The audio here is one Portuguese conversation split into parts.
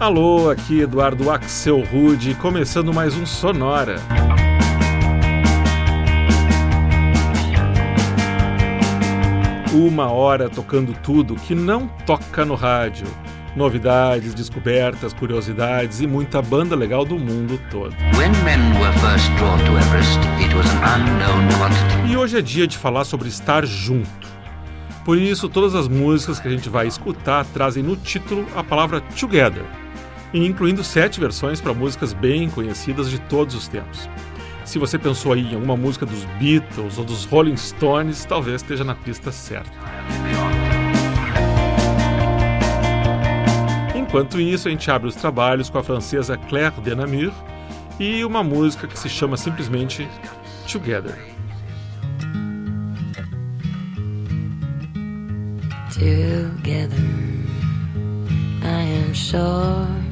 Alô, aqui Eduardo Axel Rude, começando mais um Sonora. Uma hora tocando tudo que não toca no rádio. Novidades, descobertas, curiosidades e muita banda legal do mundo todo. Everest, e hoje é dia de falar sobre estar junto. Por isso, todas as músicas que a gente vai escutar trazem no título a palavra together, incluindo sete versões para músicas bem conhecidas de todos os tempos. Se você pensou aí em alguma música dos Beatles ou dos Rolling Stones, talvez esteja na pista certa. Enquanto isso, a gente abre os trabalhos com a francesa Claire Denamure e uma música que se chama simplesmente Together. Together, I am sure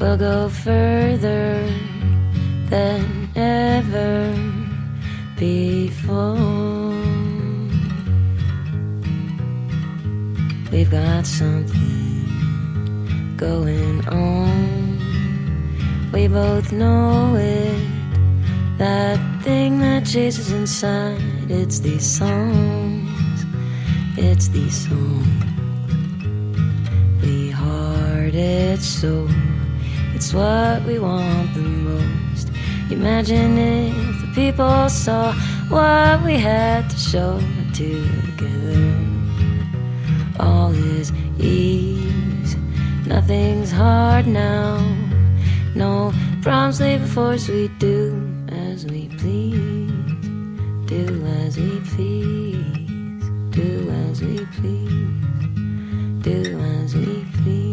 we'll go further than ever before. We've got something going on. We both know it. That thing that chases inside. It's these songs. It's these songs. We heart it so. It's what we want the most. Imagine if the people saw what we had to show together. All is ease, nothing's hard now. No problems lay before us, we do as we please. Do as we please. Do as we please. Do as we please.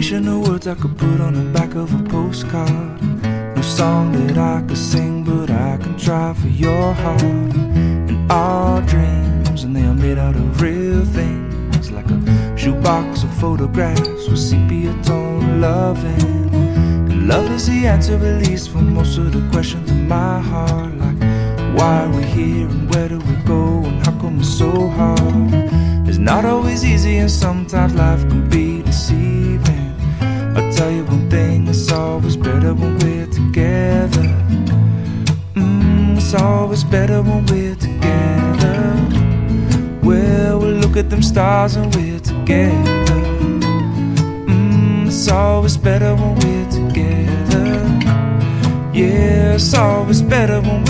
Combination of words I could put on the back of a postcard. No song that I could sing, but I can try for your heart. And our dreams, and they are made out of real things, like a shoebox of photographs with sepia tone loving. And love is the answer, at least, for most of the questions in my heart, like why we here and where do we go and how come it's so hard? It's not always easy, and sometimes life can stars and we're together. Mm, it's always better when we're together. Yeah, it's always better when we're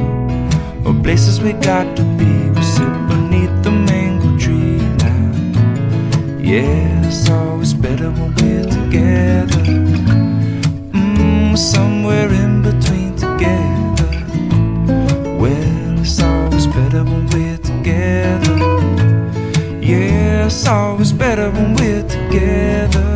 or places we got to be. We sit beneath the mango tree now. Yeah, it's always better when we're together. Mm, somewhere in between together. Well, it's always better when we're together. Yeah, it's always better when we're together.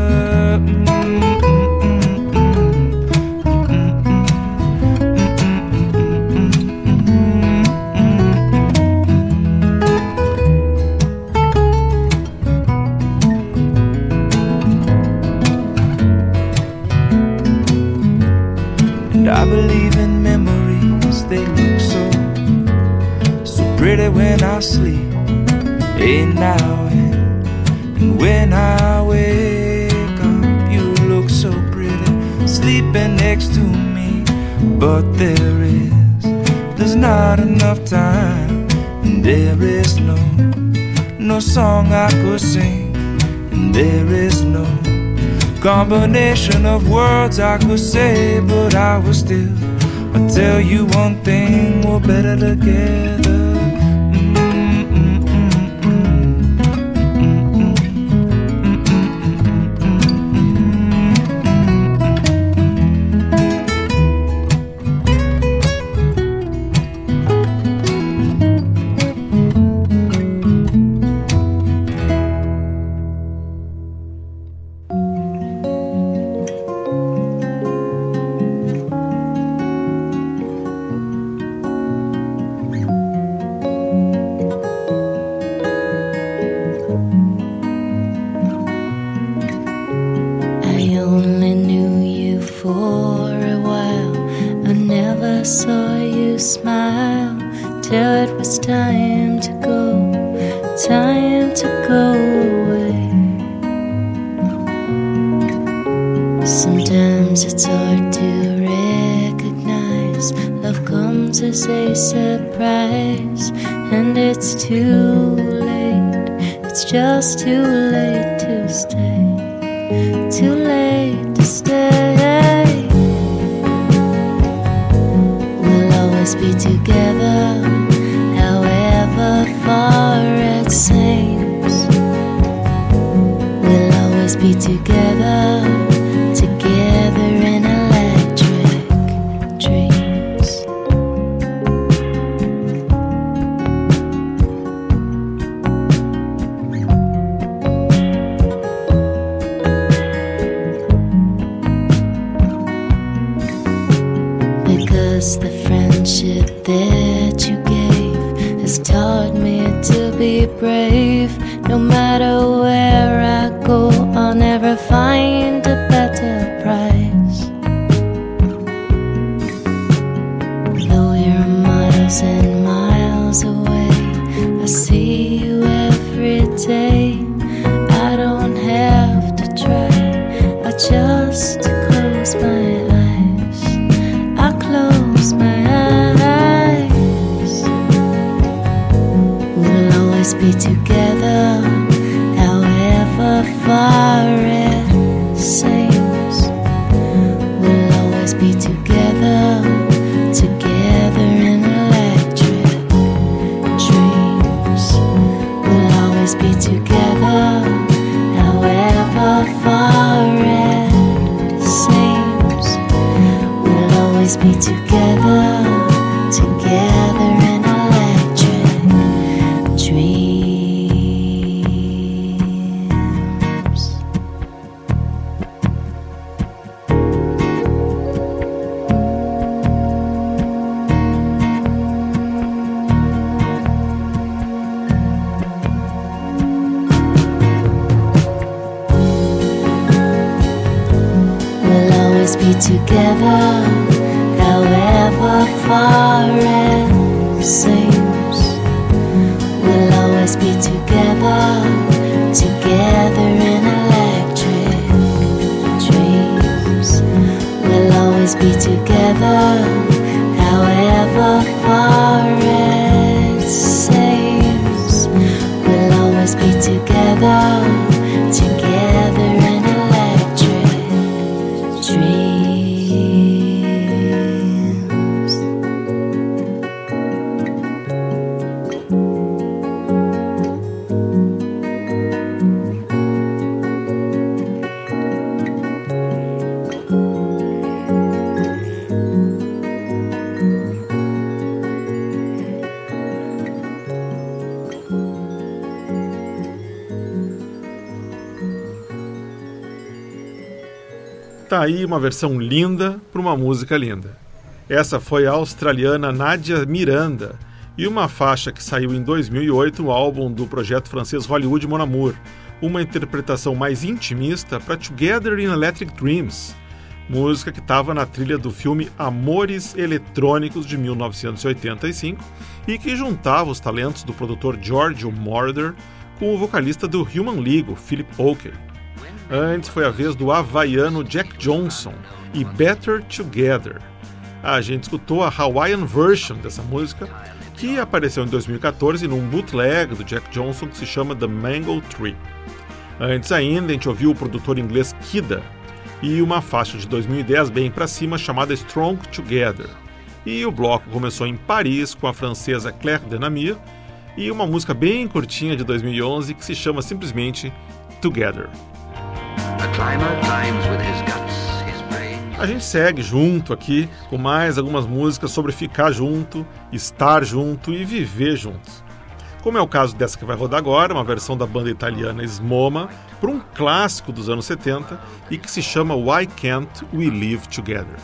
Sleep. Hey, now and, and when I wake up, you look so pretty, sleeping next to me. But there is, there's not enough time, and there is no, no song I could sing, and there is no combination of words I could say, but I will still. I'll tell you one thing, we're better together. Brave. No matter where I go, I'll never find a better price. Though you're miles and always be together, together aí uma versão linda para uma música linda. Essa foi a australiana Nadia Miranda e uma faixa que saiu em 2008 no álbum do projeto francês Hollywood Mon Amour, uma interpretação mais intimista para Together in Electric Dreams, música que estava na trilha do filme Amores Eletrônicos de 1985 e que juntava os talentos do produtor Giorgio Moroder com o vocalista do Human League, Philip Oakey. Antes foi a vez do havaiano Jack Johnson e Better Together. A gente escutou a Hawaiian version dessa música, que apareceu em 2014 num bootleg do Jack Johnson que se chama The Mango Tree. Antes ainda, a gente ouviu o produtor inglês Kida e uma faixa de 2010 bem para cima chamada Strong Together. E o bloco começou em Paris com a francesa Claire Denamir e uma música bem curtinha de 2011 que se chama simplesmente Together. A gente segue junto aqui com mais algumas músicas sobre ficar junto, estar junto e viver juntos. Como é o caso dessa que vai rodar agora, uma versão da banda italiana Smoma, para um clássico dos anos 70 e que se chama Why Can't We Live Together?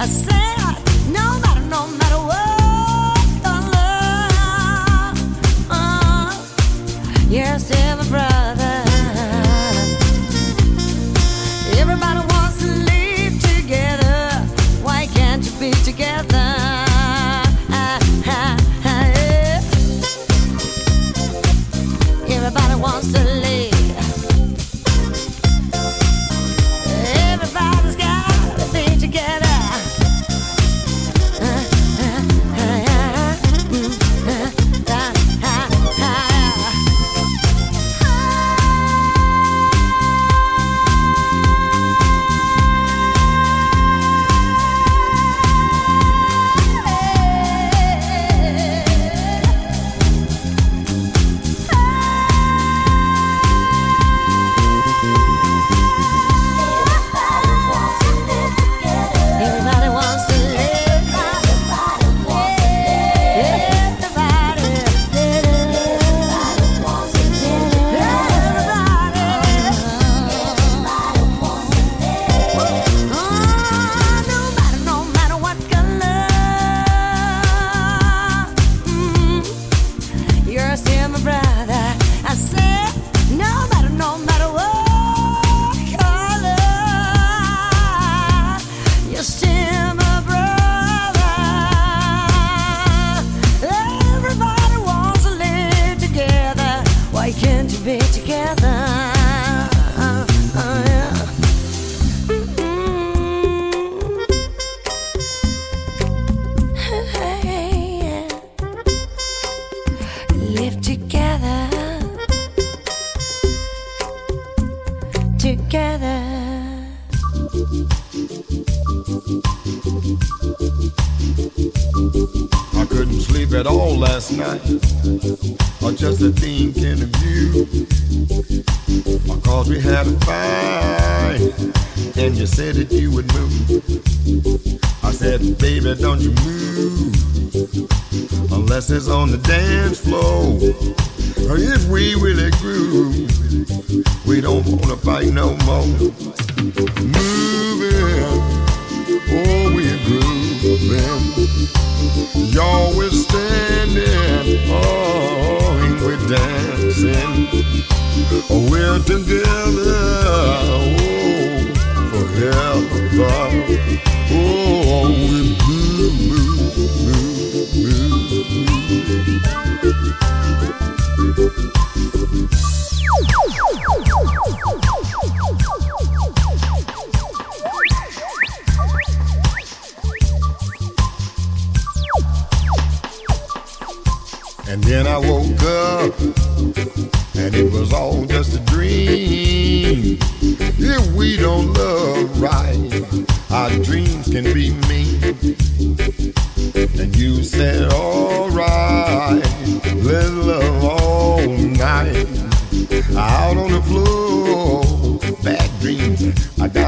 I said,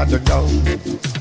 got to go.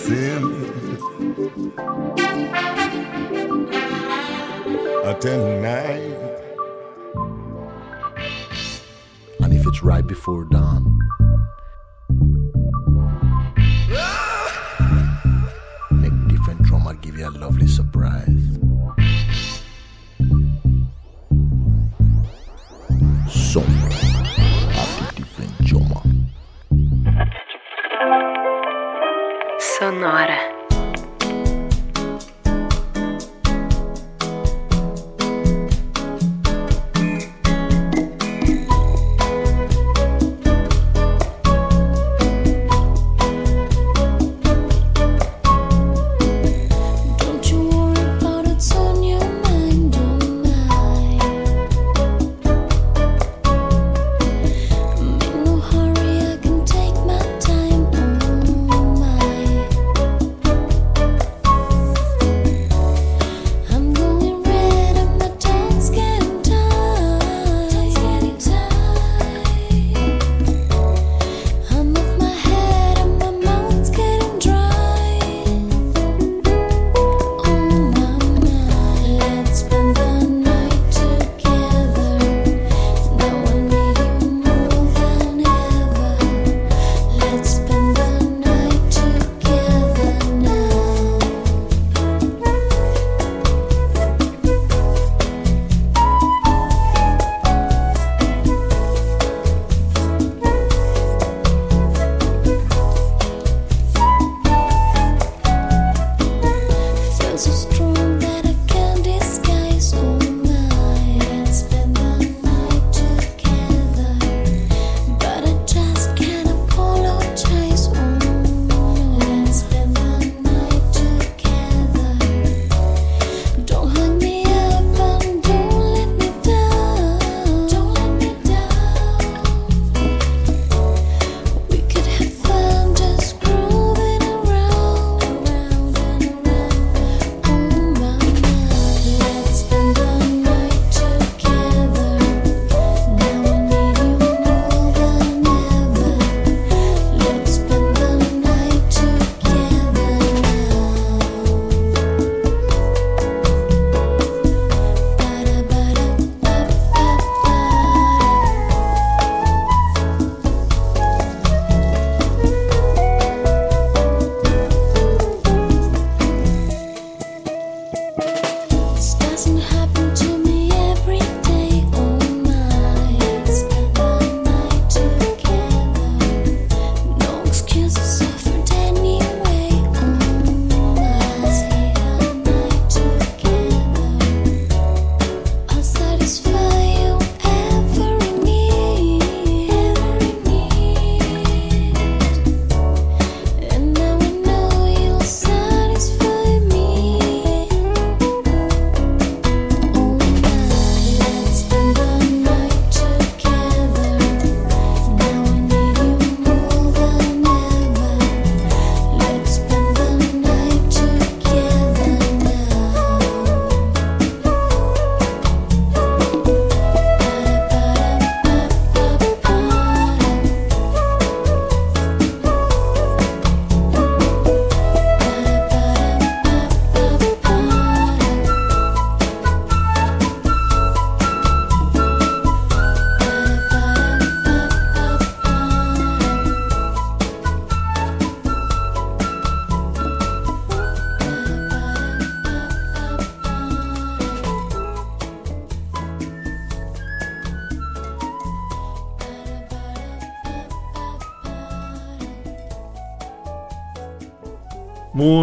sin. Tonight. And if it's right before dawn. Different drummer you a lovely surprise.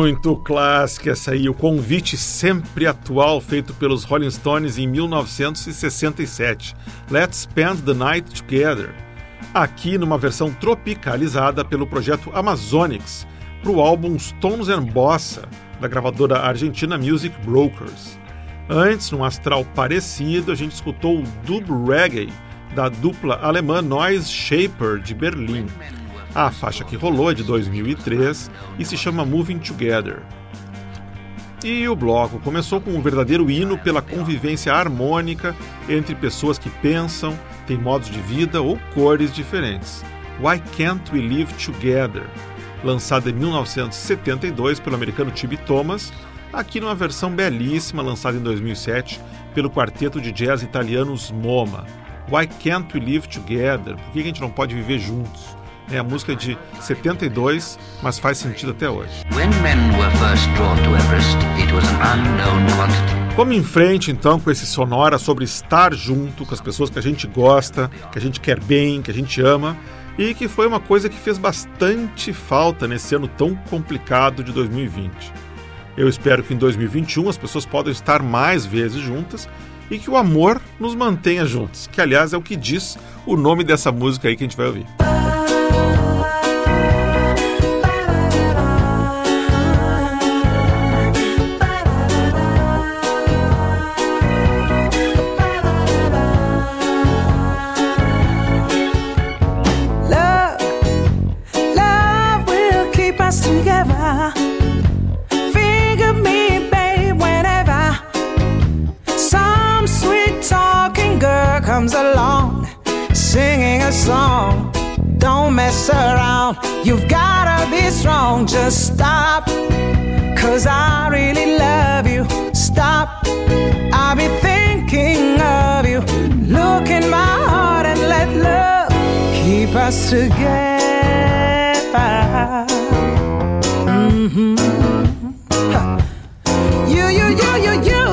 Muito clássica essa aí, o convite sempre atual feito pelos Rolling Stones em 1967. Let's Spend the Night Together. Aqui numa versão tropicalizada pelo projeto Amazonics, para o álbum Stones and Bossa, da gravadora argentina Music Brokers. Antes, num astral parecido, a gente escutou o dub reggae da dupla alemã Noise Shaper de Berlim. A faixa que rolou é de 2003 e se chama Moving Together. E o bloco começou com um verdadeiro hino pela convivência harmônica entre pessoas que pensam, têm modos de vida ou cores diferentes. Why Can't We Live Together? Lançada em 1972 pelo americano Tibi Thomas, aqui numa versão belíssima lançada em 2007 pelo quarteto de jazz italianos MoMA. Why Can't We Live Together? Por que a gente não pode viver juntos? É a música de 72, mas faz sentido até hoje. Vamos em frente então com esse sonora sobre estar junto com as pessoas que a gente gosta, que a gente quer bem, que a gente ama e que foi uma coisa que fez bastante falta nesse ano tão complicado de 2020. Eu espero que em 2021 as pessoas possam estar mais vezes juntas e que o amor nos mantenha juntos, que aliás é o que diz o nome dessa música aí que a gente vai ouvir. Mess around, you've gotta be strong. Just stop, cause I really love you. Stop, I'll be thinking of you. Look in my heart and let love keep us together. Mm-hmm. You, you, you, you, you.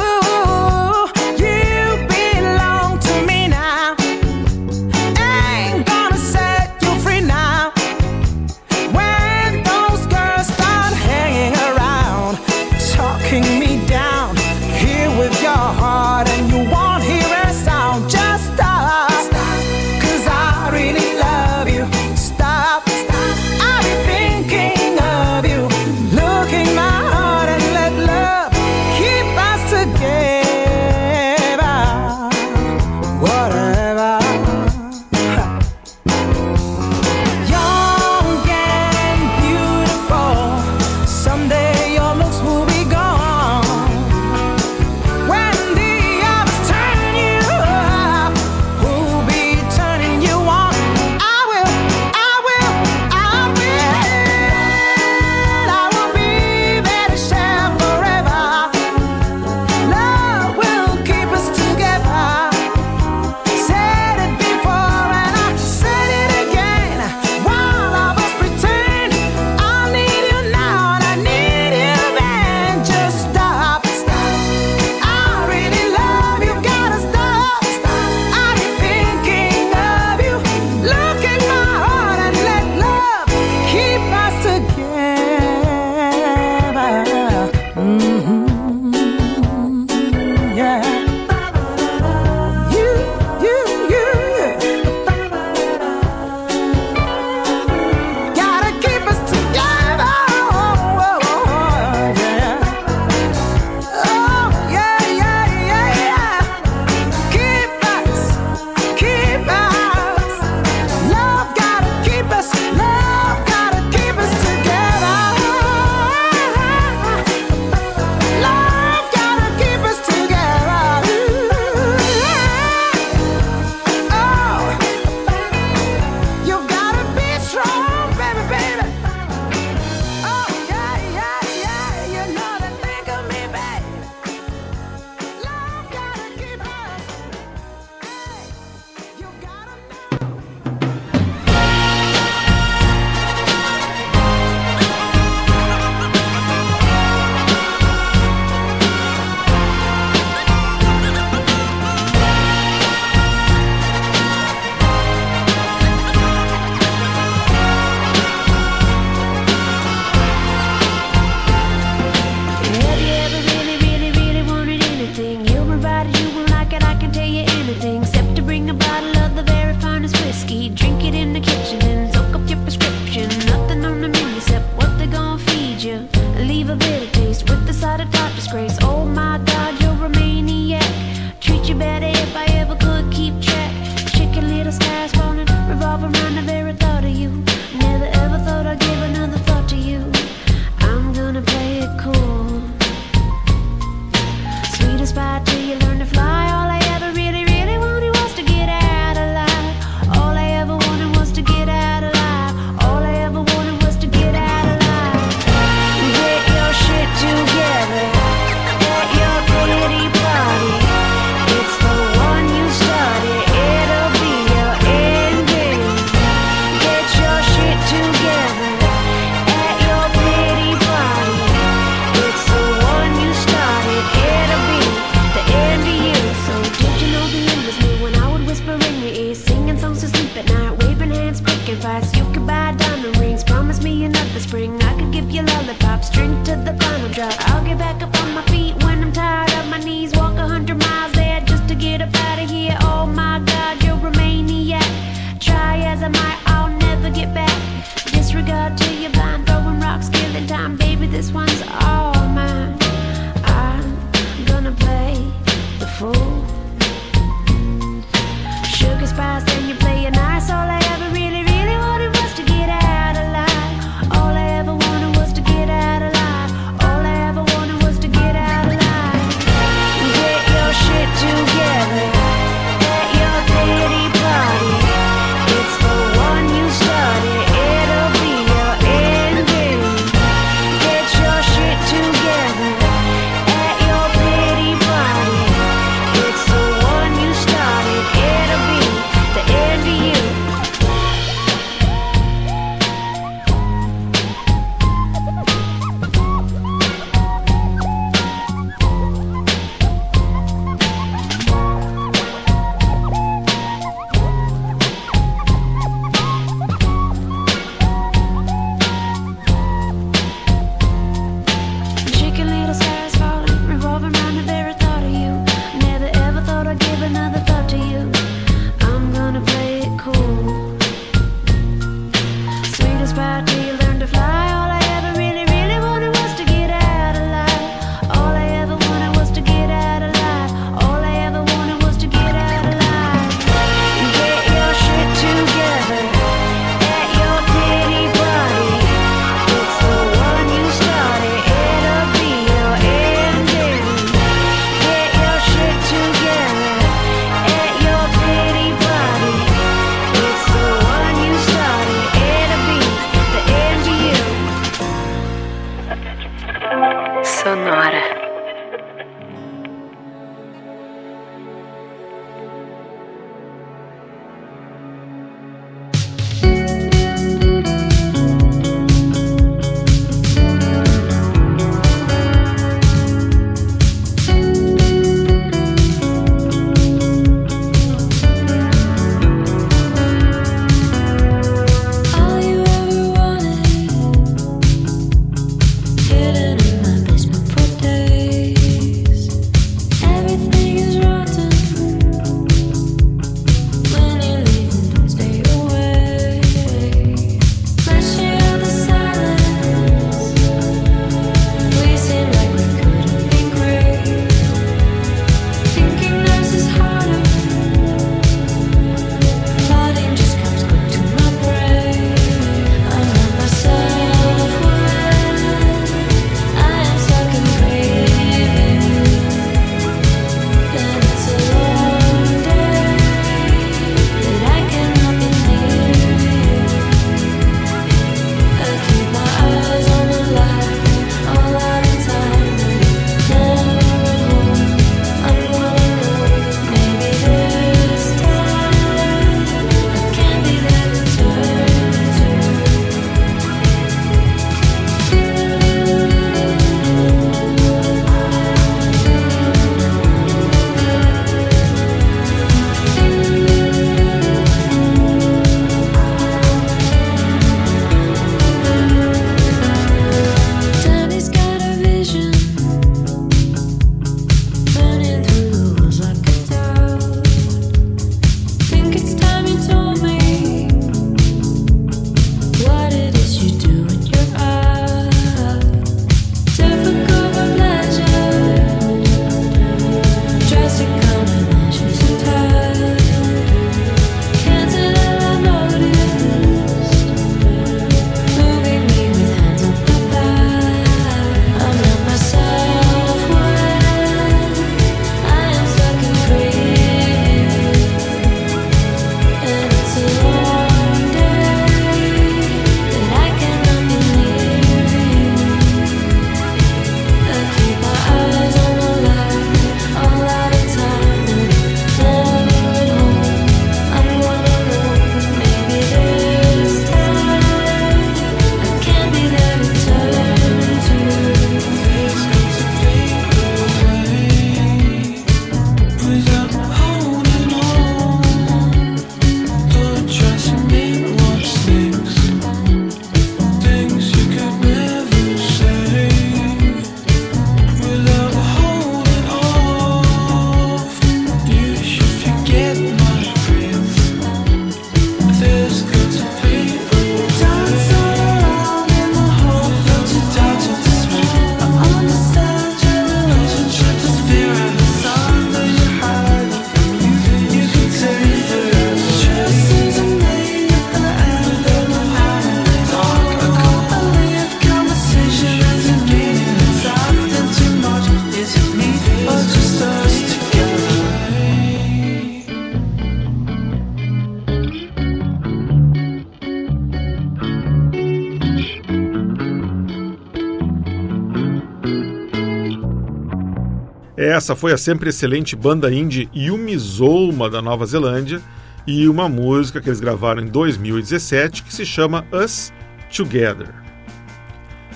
Essa foi a sempre excelente banda indie Yumizoma da Nova Zelândia e uma música que eles gravaram em 2017 que se chama Us Together.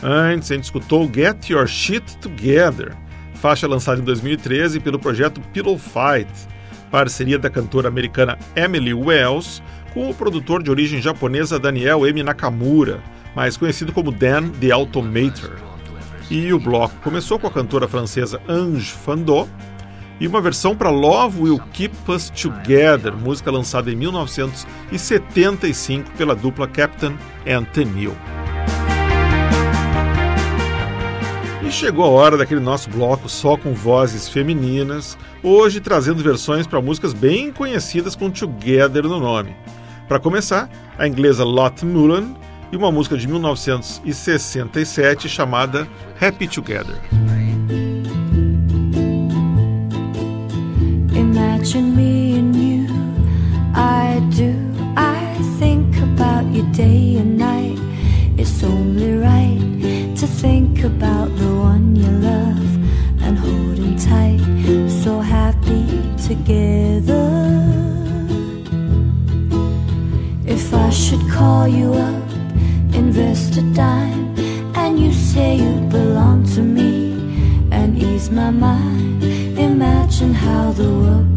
Antes a gente escutou Get Your Shit Together, faixa lançada em 2013 pelo projeto Pillow Fight, parceria da cantora americana Emily Wells com o produtor de origem japonesa Daniel M. Nakamura, mais conhecido como Dan the Automator. E o bloco começou com a cantora francesa Ange Fandot e uma versão para Love Will Keep Us Together, música lançada em 1975 pela dupla Captain and Tennille. E chegou a hora daquele nosso bloco só com vozes femininas, hoje trazendo versões para músicas bem conhecidas com Together no nome. Para começar, a inglesa Lot Mullen e uma música de 1967 chamada Happy Together. Imagine me and you, I do. I think about you day and night. It's only right to think about the one you love and holding tight. So happy together. My mind. Imagine how the world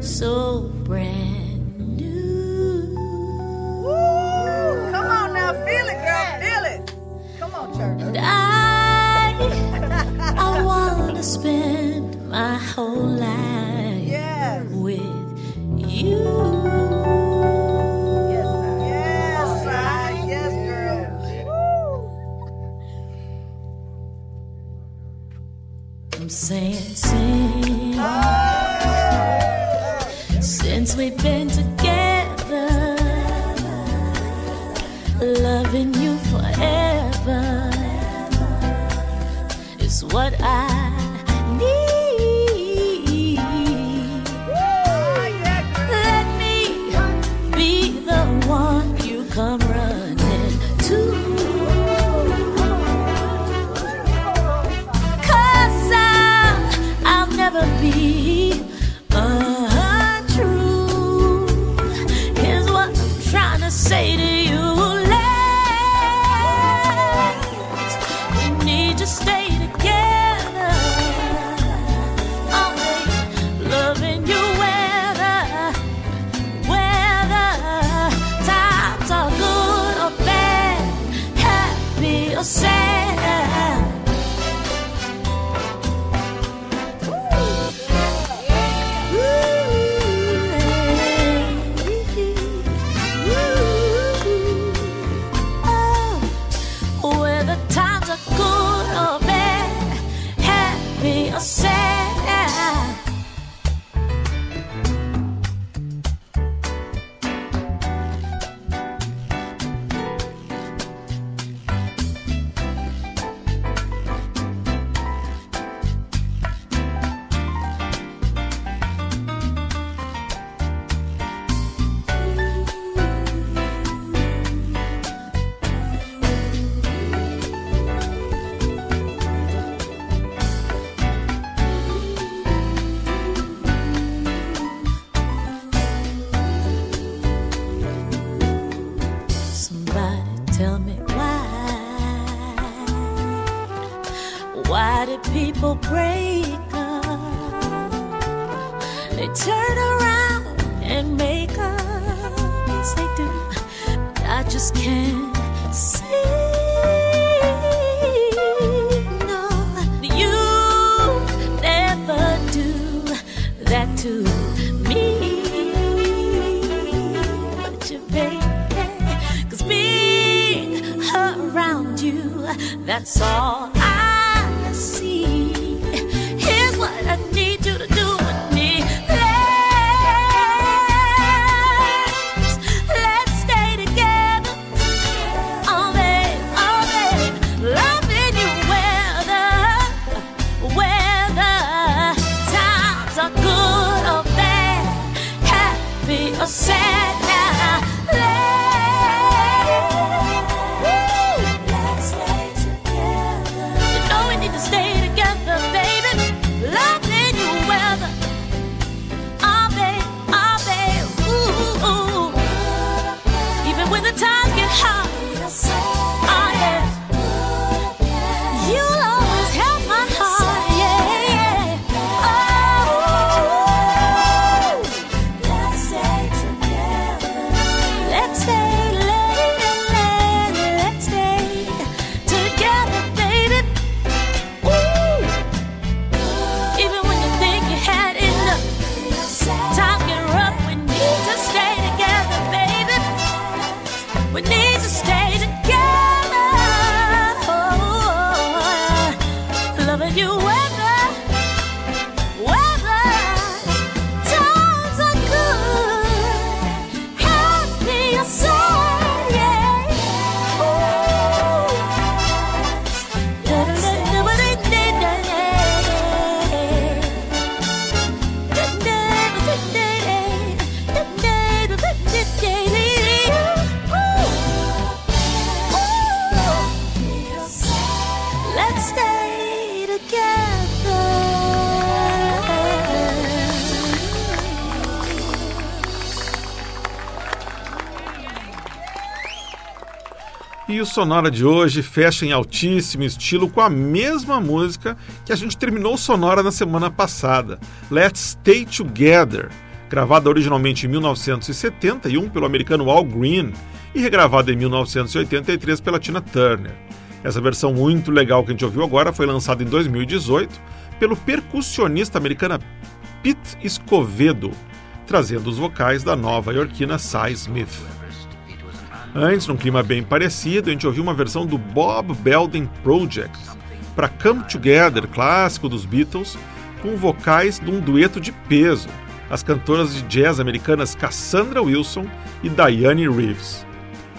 so brand new. Woo! Come on now, feel it, girl, feel it. Come on, church. And I, I want to spend my whole life yes. with you. Yes, sir. Yes, sir. Yes, girl. I'm saying. We've been. Sonora de hoje fecha em altíssimo estilo com a mesma música que a gente terminou Sonora na semana passada, Let's Stay Together, gravada originalmente em 1971 pelo americano Al Green e regravada em 1983 pela Tina Turner. Essa versão muito legal que a gente ouviu agora foi lançada em 2018 pelo percussionista americano Pete Escovedo, trazendo os vocais da nova iorquina Cy Smith. Antes, num clima bem parecido, a gente ouviu uma versão do Bob Belden Project para Come Together, clássico dos Beatles, com vocais de um dueto de peso, as cantoras de jazz americanas Cassandra Wilson e Diane Reeves.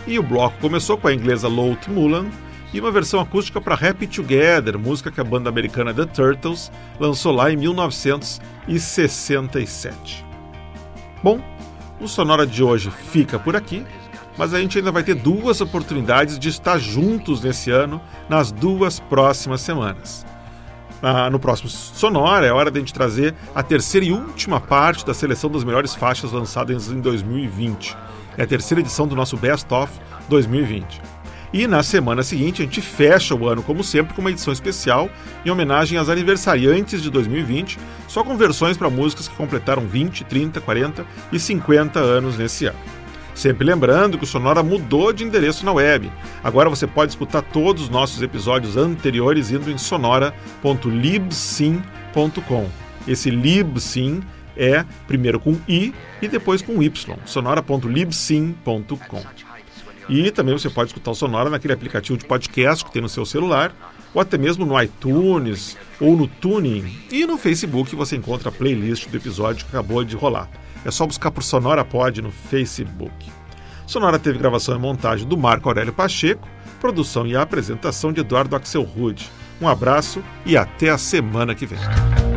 E o bloco começou com a inglesa Lotte Mullen e uma versão acústica para Happy Together, música que a banda americana The Turtles lançou lá em 1967. Bom, o Sonora de hoje fica por aqui mas a gente ainda vai ter duas oportunidades de estar juntos nesse ano, nas duas próximas semanas. Ah, no próximo Sonora, é hora de a gente trazer a terceira e última parte da seleção das melhores faixas lançadas em 2020. É a terceira edição do nosso Best of 2020. E na semana seguinte a gente fecha o ano, como sempre, com uma edição especial em homenagem às aniversariantes de 2020, só com versões para músicas que completaram 20, 30, 40 e 50 anos nesse ano. Sempre lembrando que o Sonora mudou de endereço na web. Agora você pode escutar todos os nossos episódios anteriores indo em sonora.libsyn.com. Esse libsyn é primeiro com i e depois com y. sonora.libsyn.com. E também você pode escutar o Sonora naquele aplicativo de podcast que tem no seu celular, ou até mesmo no iTunes ou no Tuning. E no Facebook você encontra a playlist do episódio que acabou de rolar. É só buscar por Sonora Pod no Facebook. Sonora teve gravação e montagem do Marco Aurélio Pacheco, produção e apresentação de Eduardo Axel Rude. Um abraço e até a semana que vem.